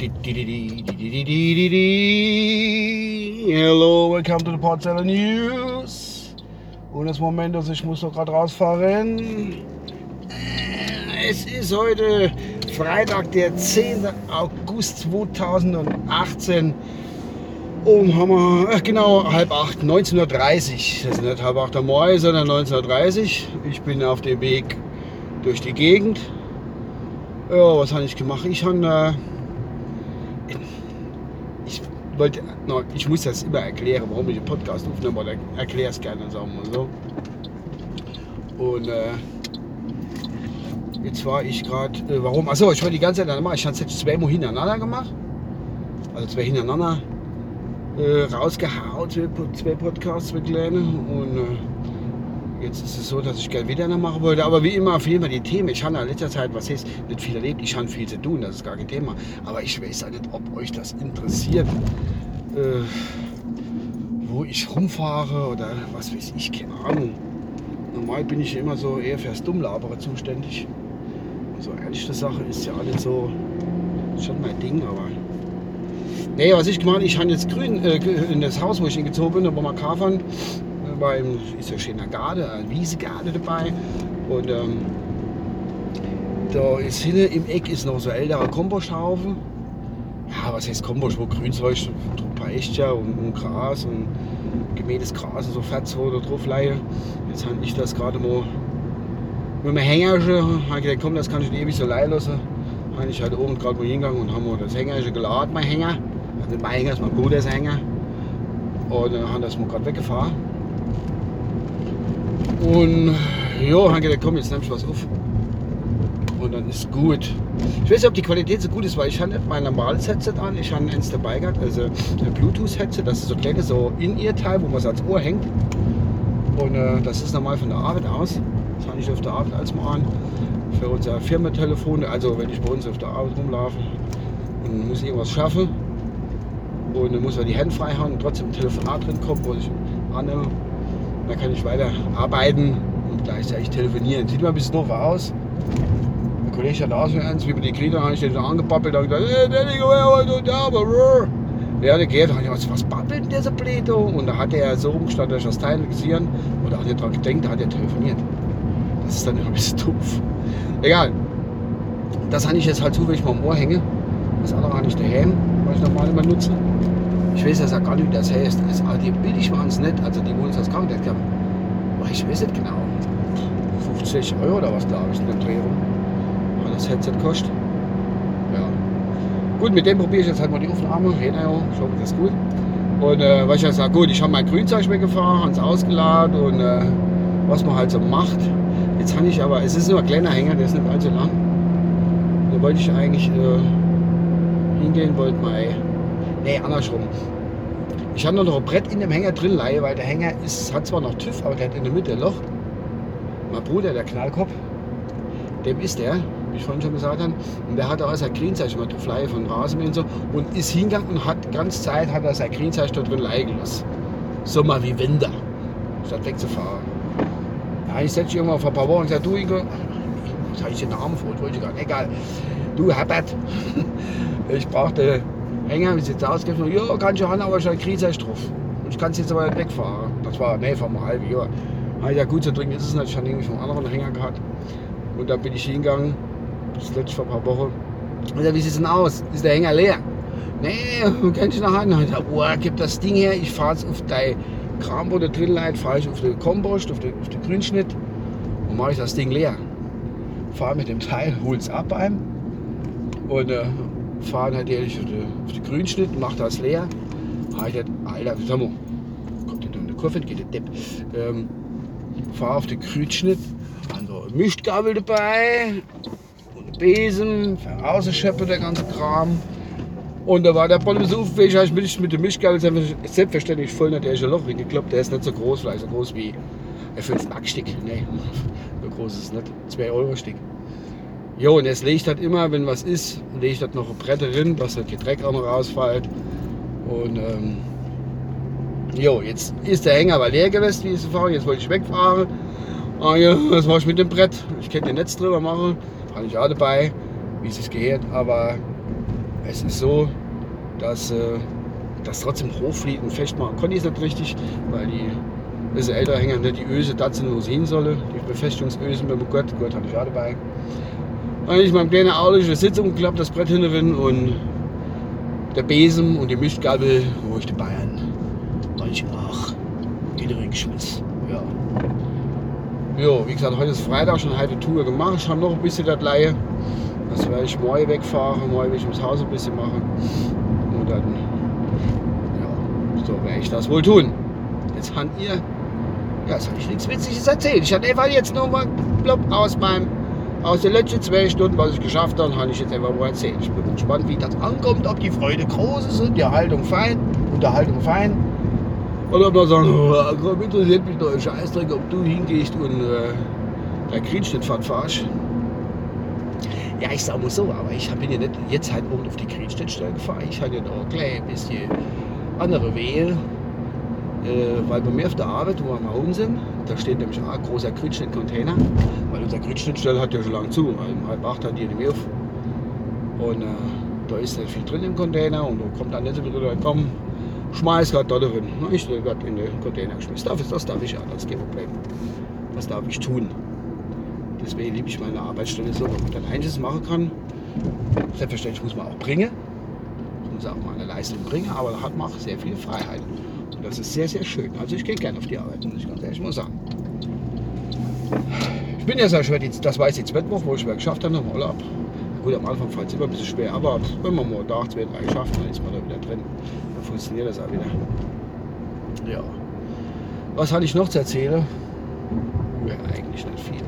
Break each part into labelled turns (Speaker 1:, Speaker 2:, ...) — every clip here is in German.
Speaker 1: Hello, welcome to the Portseller News. Und das Moment, dass ich muss noch gerade rausfahren. Es ist heute Freitag, der 10. August 2018. Um äh, genau, halb acht, 1930. Das ist nicht halb acht am Morgen, sondern 1930. Ich bin auf dem Weg durch die Gegend. Ja, was habe ich gemacht? Ich habe, wollte, no, ich muss das immer erklären, warum ich einen Podcast aufnehme, oder erkläre es gerne, sagen wir so. Und äh, jetzt war ich gerade, äh, warum? Achso, ich wollte die ganze Zeit machen. Ich habe es jetzt zweimal hintereinander gemacht. Also zwei hintereinander äh, rausgehauen, zwei, zwei Podcasts mit kleinen. Und äh, jetzt ist es so, dass ich gerne wieder eine machen wollte. Aber wie immer fehlen mir die Themen. Ich habe in letzter Zeit, was heißt, nicht viel erlebt. Ich habe viel zu tun, das ist gar kein Thema. Aber ich weiß ja nicht, ob euch das interessiert. Äh, wo ich rumfahre oder was weiß ich, keine Ahnung. Normal bin ich immer so eher fürs Dummlabere zuständig. So ehrliche Sache ist ja alles so schon mein Ding, aber. Nee, was ich gemacht habe, ich habe jetzt grün äh, in das Haus, wo ich hingezogen bin, da wo wir Kafern, äh, beim, ist ja schöner Garde, ein Wiesegarde dabei. Und ähm, da ist hinten im Eck ist noch so ein älterer Komposthaufen. Ja, was heißt Kompost, wo Grünzeug, ein Ästchen und, und Gras und gemähtes Gras und so Fetz, wo da drauf leihe. Jetzt habe ich das gerade mal mit dem Hängerchen, habe gedacht, komm, das kann ich nicht ewig so leihen lassen. Habe ich halt oben gerade mal hingegangen und haben wir das Hängerchen geladen, mein Hänger. Also nicht mein Hänger, ist mein Bruders Hänger. Und dann haben das mal gerade weggefahren. Und ja, habe gedacht, komm, jetzt nimm ich was auf. Und dann ist gut. Ich weiß nicht, ob die Qualität so gut ist, weil ich habe nicht mein normales Headset an. Ich habe eins dabei gehabt, also ein Bluetooth-Headset. Das ist so kleines so In-Ear-Teil, wo man es ans Ohr hängt. Und äh, das ist normal von der Arbeit aus. Das habe ich auf der Arbeit als mal an. Für unser Firmentelefon. Also wenn ich bei uns auf der Arbeit rumlaufe und muss irgendwas schaffen. Und dann muss man die Hände frei haben und trotzdem ein Telefonat drin kommt, wo ich annehme. Dann kann ich weiter arbeiten und gleichzeitig telefonieren. Sieht mal ein bisschen doof aus. Der Kollege hat auch so eins, wie bei den Gliedern, habe ich den so angebabbelt und gesagt, hey, der Digga, wer heute da. Ja, der geht, ich gesagt, was babbelt denn der so blöd? da? Und da hat er so umgestanden, dass ich das Teil gesehen oder auch nicht dran gedenkt, da hat er telefoniert. Das ist dann immer ein bisschen doof. Egal. Das habe ich jetzt halt zufällig mal am Ohr hänge. Das andere habe ich daheim, was ich normal immer nutze. Ich weiß jetzt auch gar nicht, wie das heißt. Also, die billig waren es nicht, also die, uns das Krankheit haben. Aber ich weiß nicht genau. 50 Euro oder was, glaube ich, in der Drehung. Was das Headset kostet. Ja. Gut, mit dem probiere ich jetzt halt mal die Aufnahme. Hey, naja, ich hoffe, das ist gut. Und äh, was ich jetzt sage, gut, ich habe mein Grünzeug weggefahren, habe es ausgeladen und äh, was man halt so macht. Jetzt habe ich aber, es ist nur ein kleiner Hänger, der ist nicht allzu lang. Da wollte ich eigentlich äh, hingehen, wollte mal, nee, andersrum. Ich habe noch ein Brett in dem Hänger drin, weil der Hänger ist, hat zwar noch TÜV, aber der hat in der Mitte ein Loch. Mein Bruder, der Knallkopf, dem ist der, wie ich vorhin schon gesagt habe. Und der hat auch sein Grünzeug mal drauf leihe von Rasenmähen und so. Und ist hingegangen und hat ganz Zeit hat er sein Grünzeug da drin leihen gelassen. Sommer wie Winter, statt wegzufahren. Ja, ich setze irgendwann vor ein paar Wochen und sage, du Ingo, was habe ich den Namen vor, wollte ich gar nicht, egal. Du Herbert, ich brauche den Hänger, wie sieht's aus? Ja, kann ich haben, aber ich habe Grünzeug drauf. Ich kann es jetzt aber nicht wegfahren. Das war, nee, vor einem halben Jahr. Ah, ja gut, so dringend ist es nicht. Ich habe nämlich einen anderen Hänger gehabt. Und dann bin ich hingegangen, das letzte vor ein paar Wochen. Und dann, wie sieht es denn aus? Ist der Hänger leer? Nee, kann ich an. Und ich dachte, oh, gib das Ding her, ich fahre es auf dein Kram, wo der drin liegt, fahre ich auf den Kompost, auf den, auf den Grünschnitt und mache ich das Ding leer. Fahre mit dem Teil, hol es ab einem und äh, fahre halt ehrlich auf den, den Grünschnitt, mache das leer. Ich gedacht, Alter, sag mal, kommt in der Kurve, geht der Depp. Ähm, fahre auf den Grünschnitt, also Mischgabel dabei und Besen, rausscheppe der ganze Kram. Und da war der Bolle so aufweg, habe ich mit, mit dem Mischgabel selbstverständlich voll in der Loch reingekloppt. Der ist nicht so groß, vielleicht so groß wie ein 5 Mark Stück. Nee, so groß ist es nicht. 2 Euro Stück. Jo, und jetzt legt das immer, wenn was ist, legt das noch ein Brett drin, dass das Dreck auch noch rausfällt. Und ähm, jo, jetzt ist der Hänger aber leer gewesen, wie ich fahren. Jetzt wollte ich wegfahren. Ah ja, was mache ich mit dem Brett? Ich könnte den Netz drüber machen. Habe ich auch dabei, wie es sich gehört. Aber es ist so, dass äh, das trotzdem hochfliegt und fest machen konnte ich es nicht richtig, weil die diese ältere Hänger nicht die Öse das sind, wo sie sollen. Die Befestigungsösen mit dem Gott, Gott hatte ich auch dabei. Dann ich meinem kleinen Auto die Sitzung geklappt, das Brett hinten und der Besen und die Mischgabel, wo ich die Bayern. Weil ich ach, inneren Geschmiss. Ja. Jo, wie gesagt, heute ist Freitag, schon halbe Tour gemacht. Ich habe noch ein bisschen das Leihe. Das werde ich morgen wegfahren, morgen werde ich ums Haus ein bisschen machen. Und dann, ja, so werde ich das wohl tun. Jetzt habt ihr, ja, jetzt habe ich nichts Witziges erzählt. Ich hatte einfach jetzt nur mal plopp aus meinem, aus den letzten zwei Stunden, was ich geschafft habe, habe ich jetzt einfach mal erzählt. Ich bin gespannt, wie das ankommt, ob die Freude groß ist, die Erhaltung fein, Unterhaltung fein. Oder ob man sagen, oh, interessiert mich doch ein Scheißdreck, ob du hingehst und äh, der Kriegstädtfahrt fahrst. Ja, ich sag mal so, aber ich bin ja nicht jetzt halt oben auf die Kriegstädtstelle gefahren. Ich hatte ja noch ein bisschen andere Wehe. Äh, weil bei mir auf der Arbeit, wo wir mal oben sind, da steht nämlich auch ein großer Kriegschnitt-Container. Weil unser Kriegschnittstelle hat ja schon lange zu. Weil um halb acht hat die nicht mehr auf. Und äh, da ist nicht viel drin im Container und da kommt dann nicht so wieder, komm, schmeiß gerade da drin. Na, ich gerade in den Container geschmissen. Das, das darf ich ja, das ist kein Problem. Das darf ich tun. Deswegen liebe ich meine Arbeitsstelle so, wenn man dann einiges machen kann. Selbstverständlich muss man auch bringen. Ich muss auch mal eine Leistung bringen, aber da hat man auch sehr viel Freiheit. Und das ist sehr, sehr schön. Also ich gehe gerne auf die Arbeit, muss ich ganz ehrlich mal sagen. Ich bin ja sehr schwer, das war jetzt jetzt Mittwoch, wo ich es geschafft habe, nochmal ab. Gut, am Anfang fällt es immer ein bisschen schwer, aber wenn man mal da zwei, drei schafft, dann ist man da wieder drin. Dann funktioniert das auch wieder. Ja. Was hatte ich noch zu erzählen? Ja, eigentlich nicht viel.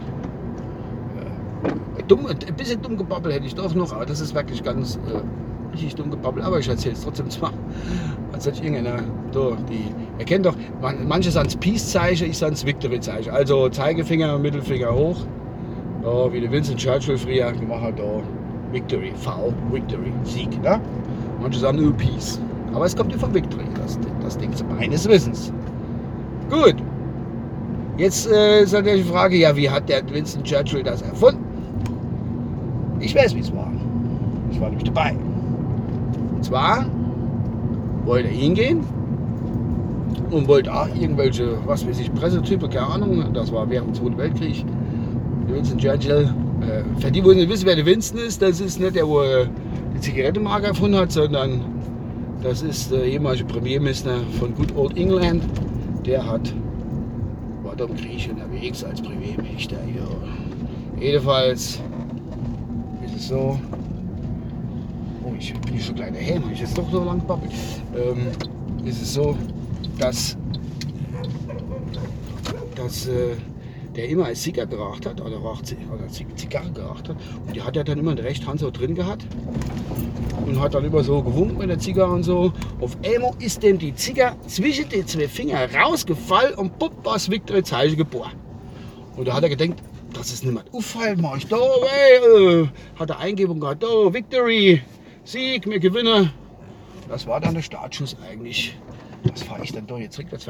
Speaker 1: Dumm, ein bisschen dumm gebabbelt hätte ich doch noch, aber das ist wirklich ganz äh, richtig dumm gebabbelt. Aber ich erzähle es trotzdem zwar. Hätte ich irgendeiner, so, die, ihr kennt doch, man, manche sagen es Peace-Zeichen, ich sage es Victory-Zeichen. Also Zeigefinger, Mittelfinger hoch. Ja, wie der Vincent Churchill früher gemacht hat, da Victory, V, Victory, Sieg. Ne? Manche sagen nur Peace. Aber es kommt ja von Victory, das, das Ding zu meines Wissens. Gut. Jetzt äh, ist natürlich die Frage, ja, wie hat der Winston Churchill das erfunden? Ich weiß, wie es war. Ich war nämlich dabei. Und zwar wollte er hingehen und wollte auch irgendwelche, was weiß ich, Pressetypen, keine Ahnung, das war während dem Zweiten Weltkrieg. Winston Churchill äh, für die, die nicht wissen, wer der Winston ist, das ist nicht der, wo äh, die Zigarettenmarke erfunden hat, sondern das ist der ehemalige Premierminister von Good Old England. Der hat, war da im Krieg unterwegs als Premierminister. Ja. Jedenfalls ist es so, oh, ich bin schon kleiner Häme, ich jetzt doch so lang babbelt, ähm, ist es so, dass, dass äh, der immer als Zigarre geraucht hat, oder, raucht, oder Zigarre geraucht hat. Und die hat er dann immer in der rechten Hand so drin gehabt. Und hat dann immer so gewunken mit der Zigarre und so. Auf einmal ist dem die Zigarre zwischen den zwei Fingern rausgefallen und pupp, was Victor Zeichen geboren. Und da hat er gedacht, das ist mehr auffallen, mach ich da, hey, äh, hat er Eingebung gehabt, da, Victory, Sieg, wir gewinnen. Das war dann der Startschuss eigentlich. Was fahre ich denn da jetzt rückwärts?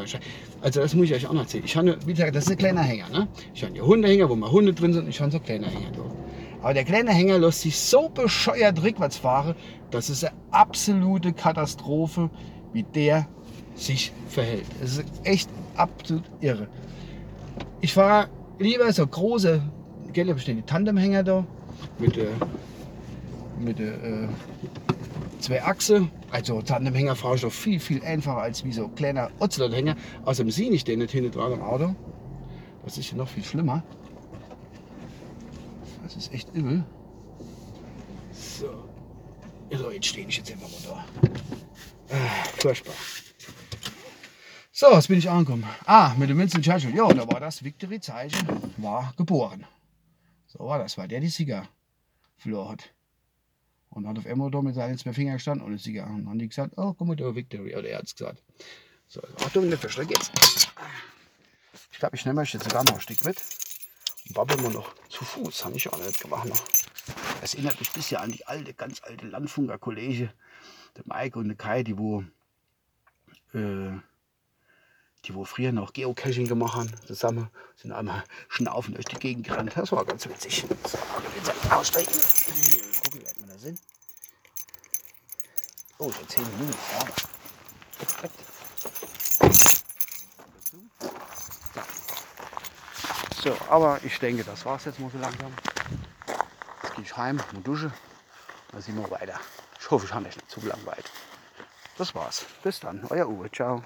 Speaker 1: Also das muss ich euch auch noch erzählen. Ich habe, wie gesagt, das ist ein kleiner Hänger. Ne? Ich habe hier Hundehänger, wo mal Hunde drin sind. Ich habe so kleiner Hänger da. Aber der kleine Hänger lässt sich so bescheuert rückwärts fahren, das ist eine absolute Katastrophe, wie der sich verhält. Es ist echt absolut irre. Ich fahre lieber so große, gell, stehen die Tandemhänger da mit der, mit der äh, zwei Achse. Also Tandemhänger fahre ich doch viel, viel einfacher als wie so ein kleiner Ozelothänger. Außerdem sehe ich den nicht hinten dran am Auto. Das ist ja noch viel schlimmer. Das ist echt übel. So. So, jetzt stehe ich jetzt mal da. Ah, furchtbar. So, jetzt bin ich angekommen. Ah, mit dem Winston Churchill. Ja, da war das Victory Zeichen, war geboren. So war das, weil der die Sieger verloren hat. Und hat auf einmal da mit seinen zwei Fingern gestanden und ist gegangen. Und die gesagt, oh, guck mal da, Victory. Oder er hat es gesagt. So, Achtung, nicht verschreck jetzt. Ich glaube, ich nehme euch jetzt sogar noch ein Stück mit. Und babbeln wir noch zu Fuß. Habe ich auch nicht gemacht noch. Das erinnert mich bisschen an die alte, ganz alte Landfunker-Kollege, der Maike und der Kai, die wo, äh, die wo früher noch Geocaching gemacht haben, zusammen, sind einmal schnaufen durch die Gegend gerannt. Das war ganz witzig. So, jetzt aussteigen. Sind. Oh, schon 10 Minuten. Ja. So, aber ich denke, das war's jetzt mal so langsam. Jetzt gehe ich heim und dusche. Dann sehen wir weiter. Ich hoffe, ich habe nicht zu langweilt. Das war's. Bis dann. Euer Uwe. Ciao.